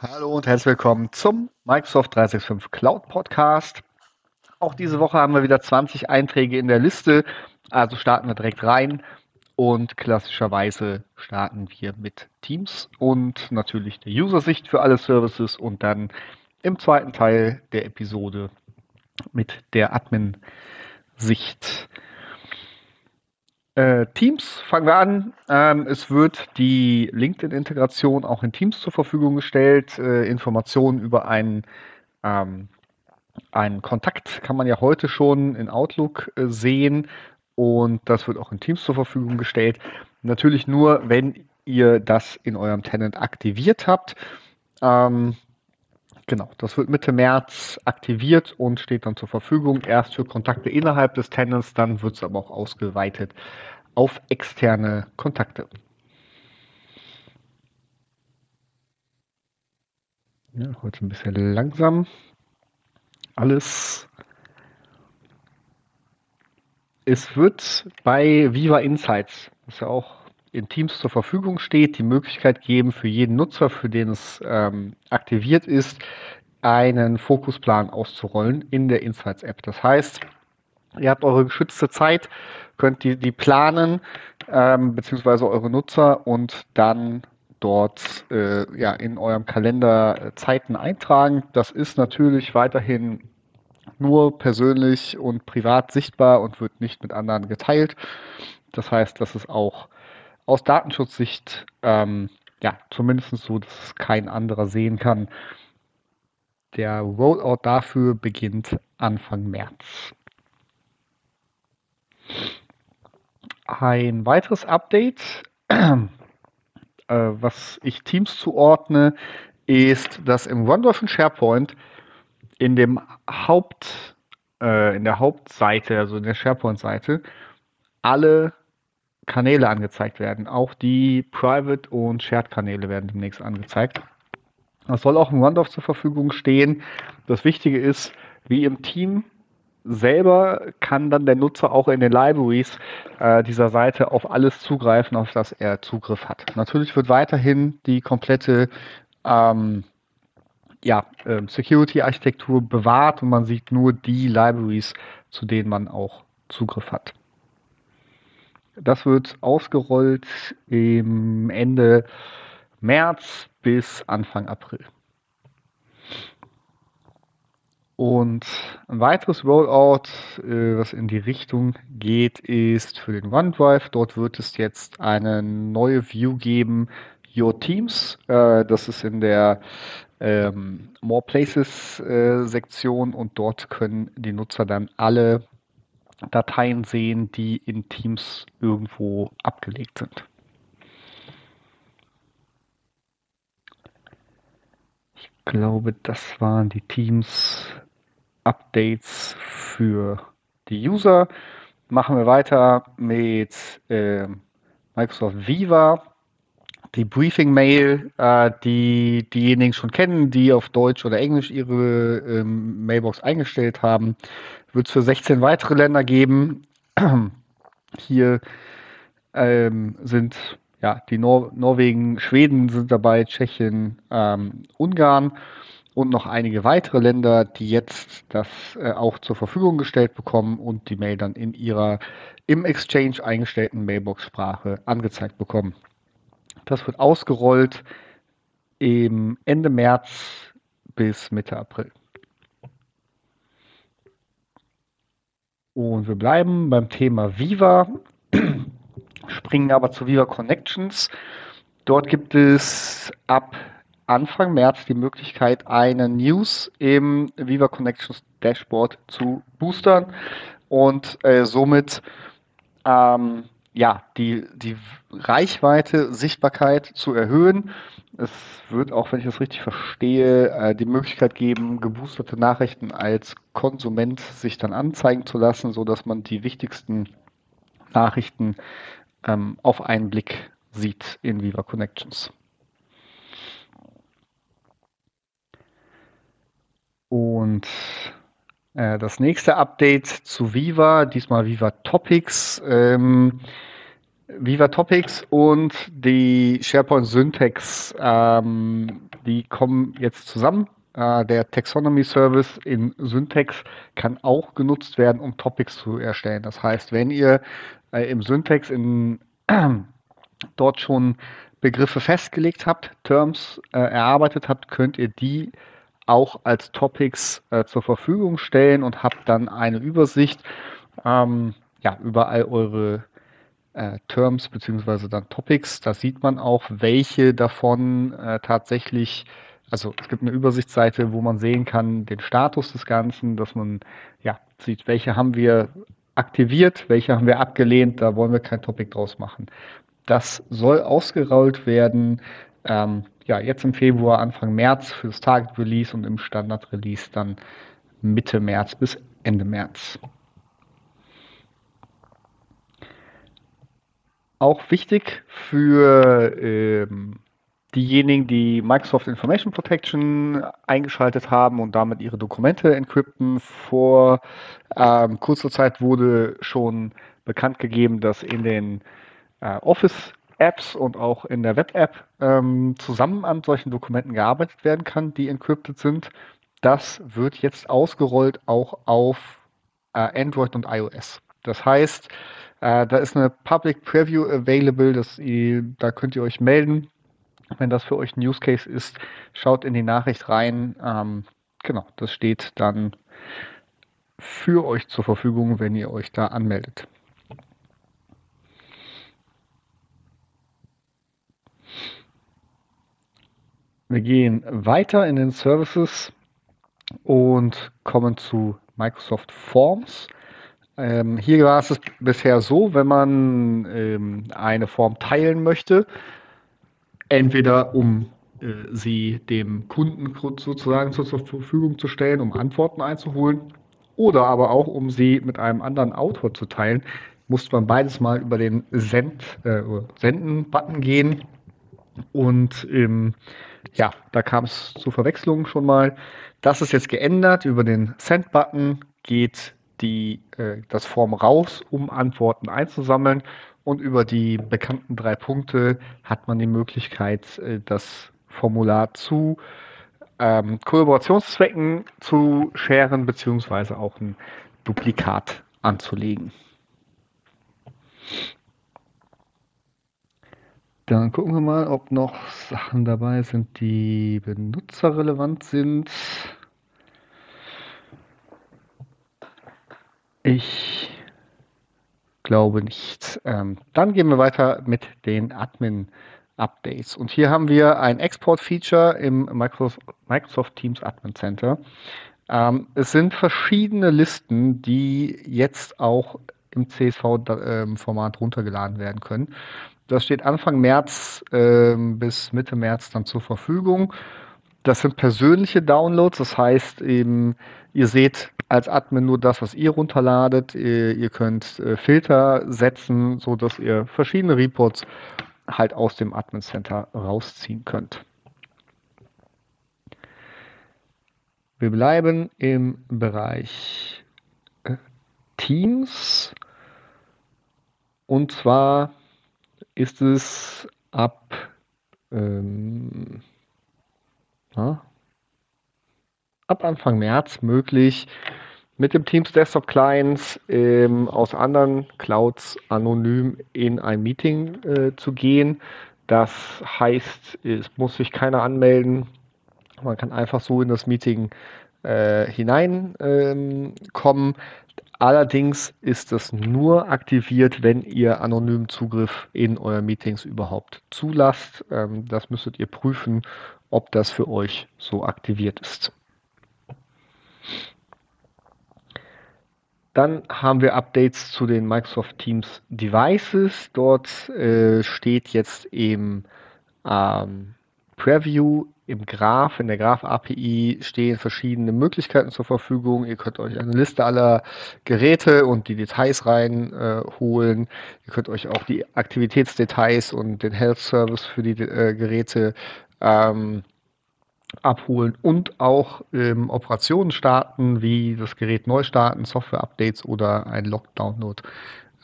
Hallo und herzlich willkommen zum Microsoft 365 Cloud Podcast. Auch diese Woche haben wir wieder 20 Einträge in der Liste, also starten wir direkt rein und klassischerweise starten wir mit Teams und natürlich der User-Sicht für alle Services und dann im zweiten Teil der Episode mit der Admin-Sicht. Äh, Teams fangen wir an. Ähm, es wird die LinkedIn-Integration auch in Teams zur Verfügung gestellt. Äh, Informationen über einen, ähm, einen Kontakt kann man ja heute schon in Outlook äh, sehen und das wird auch in Teams zur Verfügung gestellt. Natürlich nur, wenn ihr das in eurem Tenant aktiviert habt. Ähm, Genau, das wird Mitte März aktiviert und steht dann zur Verfügung. Erst für Kontakte innerhalb des Tenants, dann wird es aber auch ausgeweitet auf externe Kontakte. Ja, heute ein bisschen langsam. Alles. Es wird bei Viva Insights, was ja auch in Teams zur Verfügung steht, die Möglichkeit geben, für jeden Nutzer, für den es ähm, aktiviert ist, einen Fokusplan auszurollen in der Insights-App. Das heißt, ihr habt eure geschützte Zeit, könnt die, die planen, ähm, beziehungsweise eure Nutzer und dann dort äh, ja, in eurem Kalender äh, Zeiten eintragen. Das ist natürlich weiterhin nur persönlich und privat sichtbar und wird nicht mit anderen geteilt. Das heißt, das ist auch aus Datenschutzsicht ähm, ja zumindest so, dass es kein anderer sehen kann. Der Rollout dafür beginnt Anfang März. Ein weiteres Update, äh, was ich Teams zuordne, ist, dass im OneDrive und SharePoint in dem Haupt, äh, in der Hauptseite, also in der SharePoint-Seite, alle Kanäle angezeigt werden. Auch die Private und Shared-Kanäle werden demnächst angezeigt. Das soll auch im OneDrive zur Verfügung stehen. Das Wichtige ist, wie im Team selber kann dann der Nutzer auch in den Libraries äh, dieser Seite auf alles zugreifen, auf das er Zugriff hat. Natürlich wird weiterhin die komplette ähm, ja, äh, Security-Architektur bewahrt und man sieht nur die Libraries, zu denen man auch Zugriff hat. Das wird ausgerollt im Ende März bis Anfang April. Und ein weiteres Rollout, äh, was in die Richtung geht, ist für den OneDrive. Dort wird es jetzt eine neue View geben, Your Teams. Äh, das ist in der ähm, More Places äh, Sektion und dort können die Nutzer dann alle Dateien sehen, die in Teams irgendwo abgelegt sind. Ich glaube, das waren die Teams Updates für die User. Machen wir weiter mit äh, Microsoft Viva. Die Briefing-Mail, äh, die diejenigen schon kennen, die auf Deutsch oder Englisch ihre ähm, Mailbox eingestellt haben, wird es für 16 weitere Länder geben. Hier ähm, sind ja die Nor Norwegen, Schweden sind dabei, Tschechien, ähm, Ungarn und noch einige weitere Länder, die jetzt das äh, auch zur Verfügung gestellt bekommen und die Mail dann in ihrer im Exchange eingestellten Mailbox-Sprache angezeigt bekommen. Das wird ausgerollt im Ende März bis Mitte April. Und wir bleiben beim Thema Viva, springen aber zu Viva Connections. Dort gibt es ab Anfang März die Möglichkeit, eine News im Viva Connections Dashboard zu boostern und äh, somit ähm, ja, die, die Reichweite, Sichtbarkeit zu erhöhen. Es wird auch, wenn ich das richtig verstehe, äh, die Möglichkeit geben, geboosterte Nachrichten als Konsument sich dann anzeigen zu lassen, sodass man die wichtigsten Nachrichten ähm, auf einen Blick sieht in Viva Connections. Und äh, das nächste Update zu Viva, diesmal Viva Topics. Ähm, Viva Topics und die SharePoint Syntax, ähm, die kommen jetzt zusammen. Äh, der Taxonomy Service in Syntax kann auch genutzt werden, um Topics zu erstellen. Das heißt, wenn ihr äh, im Syntax in, äh, dort schon Begriffe festgelegt habt, Terms äh, erarbeitet habt, könnt ihr die auch als Topics äh, zur Verfügung stellen und habt dann eine Übersicht ähm, ja, über all eure äh, Terms beziehungsweise dann Topics. Da sieht man auch, welche davon äh, tatsächlich, also es gibt eine Übersichtsseite, wo man sehen kann, den Status des Ganzen, dass man ja sieht, welche haben wir aktiviert, welche haben wir abgelehnt, da wollen wir kein Topic draus machen. Das soll ausgerollt werden. Ähm, ja, jetzt im Februar, Anfang März für das Target Release und im Standard Release dann Mitte März bis Ende März. Auch wichtig für ähm, diejenigen, die Microsoft Information Protection eingeschaltet haben und damit ihre Dokumente encrypten. Vor ähm, kurzer Zeit wurde schon bekannt gegeben, dass in den äh, Office-Apps und auch in der Web-App ähm, zusammen an solchen Dokumenten gearbeitet werden kann, die encrypted sind. Das wird jetzt ausgerollt auch auf äh, Android und iOS. Das heißt, äh, da ist eine Public Preview available, das, da könnt ihr euch melden. Wenn das für euch ein Use Case ist, schaut in die Nachricht rein. Ähm, genau, das steht dann für euch zur Verfügung, wenn ihr euch da anmeldet. Wir gehen weiter in den Services und kommen zu Microsoft Forms. Ähm, hier war es bisher so, wenn man ähm, eine Form teilen möchte, entweder um äh, sie dem Kunden sozusagen zur Verfügung zu stellen, um Antworten einzuholen, oder aber auch um sie mit einem anderen Autor zu teilen, musste man beides mal über den Send, äh, Senden-Button gehen. Und ähm, ja, da kam es zu Verwechslungen schon mal. Das ist jetzt geändert. Über den Send-Button geht die, äh, das Form raus, um Antworten einzusammeln. Und über die bekannten drei Punkte hat man die Möglichkeit, äh, das Formular zu ähm, Kollaborationszwecken zu scheren, beziehungsweise auch ein Duplikat anzulegen. Dann gucken wir mal, ob noch Sachen dabei sind, die benutzerrelevant sind. Ich glaube nicht. Ähm, dann gehen wir weiter mit den Admin-Updates. Und hier haben wir ein Export-Feature im Microsoft, Microsoft, Teams Admin Center. Ähm, es sind verschiedene Listen, die jetzt auch im CSV-Format ähm, runtergeladen werden können. Das steht Anfang März äh, bis Mitte März dann zur Verfügung. Das sind persönliche Downloads, das heißt eben, ihr seht als Admin nur das, was ihr runterladet. Ihr, ihr könnt äh, Filter setzen, sodass ihr verschiedene Reports halt aus dem Admin Center rausziehen könnt. Wir bleiben im Bereich äh, Teams. Und zwar ist es ab ähm, na, ab Anfang März möglich, mit dem Teams Desktop Clients ähm, aus anderen Clouds anonym in ein Meeting äh, zu gehen. Das heißt, es muss sich keiner anmelden. Man kann einfach so in das Meeting äh, hineinkommen. Ähm, Allerdings ist es nur aktiviert, wenn ihr anonymen Zugriff in euren Meetings überhaupt zulasst. Ähm, das müsstet ihr prüfen, ob das für euch so aktiviert ist. Dann haben wir Updates zu den Microsoft Teams Devices. Dort äh, steht jetzt im ähm, Preview im Graph, in der Graph-API stehen verschiedene Möglichkeiten zur Verfügung. Ihr könnt euch eine Liste aller Geräte und die Details reinholen. Äh, Ihr könnt euch auch die Aktivitätsdetails und den Health Service für die äh, Geräte ähm, abholen und auch ähm, Operationen starten, wie das Gerät neu starten, Software-Updates oder ein Log-Download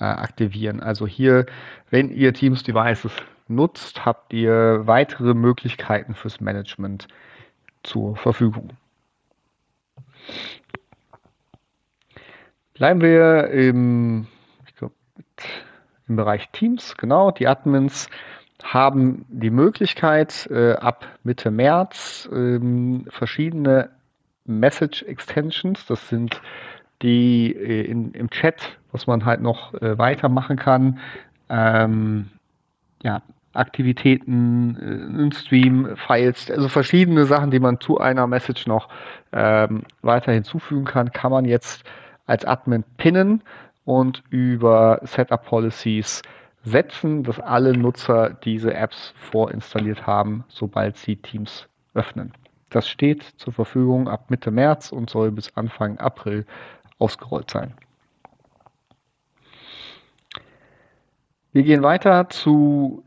äh, aktivieren. Also hier, wenn ihr Teams Devices nutzt, habt ihr weitere Möglichkeiten fürs Management zur Verfügung. Bleiben wir im, glaub, im Bereich Teams. Genau, die Admins haben die Möglichkeit, äh, ab Mitte März ähm, verschiedene Message Extensions, das sind die äh, in, im Chat, was man halt noch äh, weitermachen kann, ähm, ja, Aktivitäten, äh, ein Stream, Files, also verschiedene Sachen, die man zu einer Message noch ähm, weiter hinzufügen kann, kann man jetzt als Admin pinnen und über Setup Policies setzen, dass alle Nutzer diese Apps vorinstalliert haben, sobald sie Teams öffnen. Das steht zur Verfügung ab Mitte März und soll bis Anfang April ausgerollt sein. Wir gehen weiter zu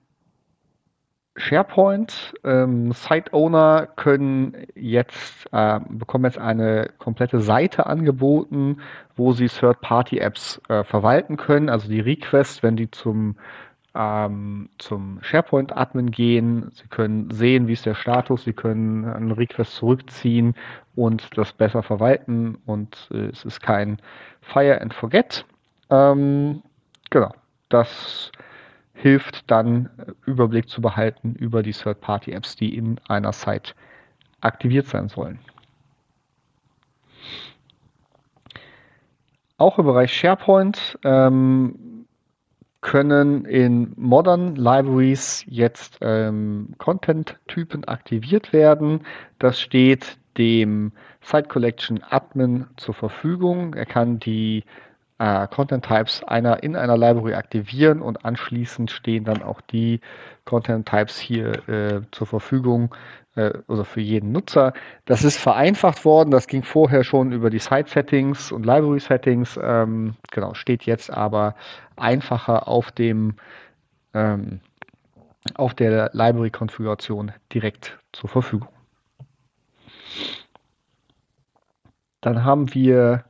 SharePoint. Ähm, Site Owner können jetzt, äh, bekommen jetzt eine komplette Seite angeboten, wo sie Third-Party-Apps äh, verwalten können. Also die Requests, wenn die zum, ähm, zum SharePoint-Admin gehen, sie können sehen, wie ist der Status, sie können einen Request zurückziehen und das besser verwalten und äh, es ist kein Fire and Forget. Ähm, genau, das hilft dann äh, Überblick zu behalten über die Third-Party-Apps, die in einer Site aktiviert sein sollen. Auch im Bereich SharePoint ähm, können in Modern Libraries jetzt ähm, Content-Typen aktiviert werden. Das steht dem Site Collection Admin zur Verfügung. Er kann die äh, Content Types einer in einer Library aktivieren und anschließend stehen dann auch die Content Types hier äh, zur Verfügung äh, also für jeden Nutzer. Das ist vereinfacht worden. Das ging vorher schon über die Site Settings und Library Settings. Ähm, genau, steht jetzt aber einfacher auf dem ähm, auf der Library-Konfiguration direkt zur Verfügung. Dann haben wir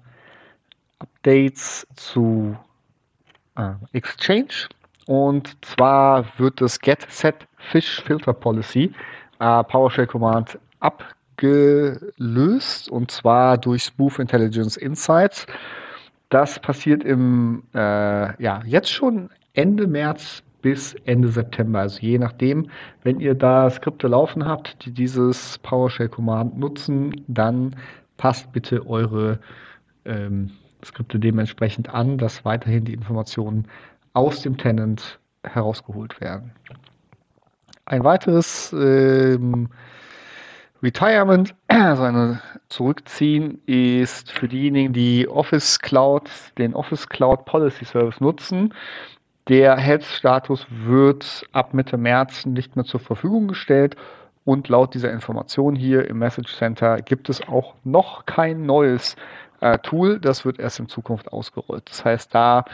Updates zu äh, Exchange. Und zwar wird das Get Set Fish Filter Policy äh, PowerShell Command abgelöst und zwar durch Smooth Intelligence Insights. Das passiert im äh, ja jetzt schon Ende März bis Ende September. Also je nachdem, wenn ihr da Skripte laufen habt, die dieses PowerShell Command nutzen, dann passt bitte eure ähm, Skripte dementsprechend an, dass weiterhin die Informationen aus dem Tenant herausgeholt werden. Ein weiteres ähm, Retirement, also eine Zurückziehen, ist für diejenigen, die Office Cloud, den Office Cloud Policy Service nutzen. Der Health-Status wird ab Mitte März nicht mehr zur Verfügung gestellt und laut dieser Information hier im Message Center gibt es auch noch kein neues äh, Tool. Das wird erst in Zukunft ausgerollt. Das heißt, da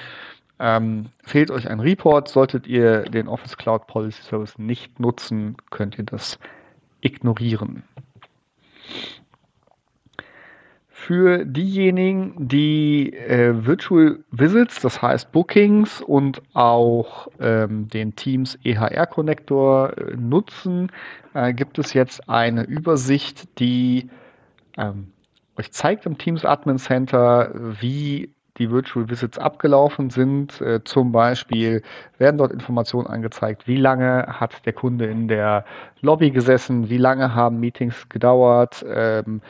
ähm, fehlt euch ein Report. Solltet ihr den Office Cloud Policy Service nicht nutzen, könnt ihr das ignorieren. Für diejenigen, die äh, Virtual Visits, das heißt Bookings und auch ähm, den Teams EHR Connector äh, nutzen, äh, gibt es jetzt eine Übersicht, die ähm, euch zeigt im Teams Admin Center, wie die Virtual Visits abgelaufen sind. Äh, zum Beispiel werden dort Informationen angezeigt, wie lange hat der Kunde in der Lobby gesessen, wie lange haben Meetings gedauert, ähm,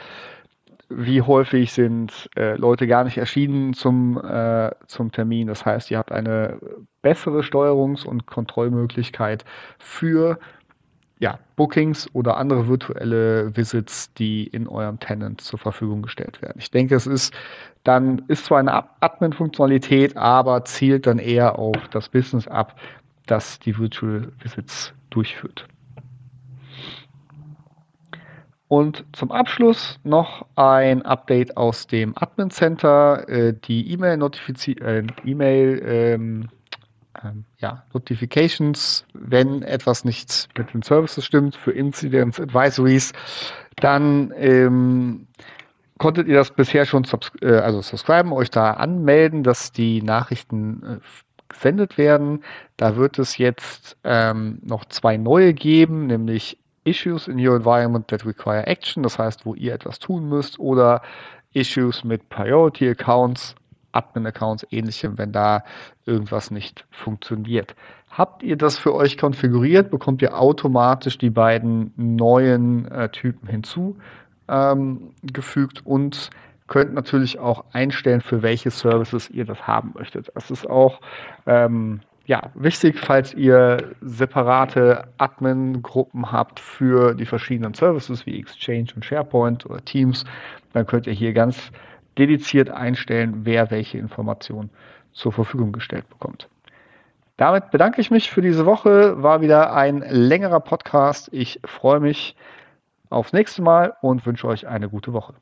wie häufig sind äh, Leute gar nicht erschienen zum, äh, zum Termin. Das heißt, ihr habt eine bessere Steuerungs- und Kontrollmöglichkeit für ja, Bookings oder andere virtuelle Visits, die in eurem Tenant zur Verfügung gestellt werden. Ich denke, es ist dann, ist zwar eine Admin-Funktionalität, aber zielt dann eher auf das Business ab, das die Virtual Visits durchführt. Und zum Abschluss noch ein Update aus dem Admin Center. Äh, die E-Mail-Notification, äh, E-Mail, ähm, ähm, ja, Notifications, wenn etwas nicht mit den Services stimmt, für Incidents, Advisories, dann ähm, konntet ihr das bisher schon subs äh, also subscriben, euch da anmelden, dass die Nachrichten äh, gesendet werden. Da wird es jetzt ähm, noch zwei neue geben, nämlich Issues in your environment that require action, das heißt, wo ihr etwas tun müsst, oder Issues mit Priority Accounts, Admin-Accounts, ähnlichem, wenn da irgendwas nicht funktioniert. Habt ihr das für euch konfiguriert, bekommt ihr automatisch die beiden neuen äh, Typen hinzugefügt ähm, und könnt natürlich auch einstellen, für welche Services ihr das haben möchtet. Das ist auch ähm, ja, wichtig, falls ihr separate Admin-Gruppen habt für die verschiedenen Services wie Exchange und SharePoint oder Teams, dann könnt ihr hier ganz dediziert einstellen, wer welche Informationen zur Verfügung gestellt bekommt. Damit bedanke ich mich für diese Woche. War wieder ein längerer Podcast. Ich freue mich aufs nächste Mal und wünsche euch eine gute Woche.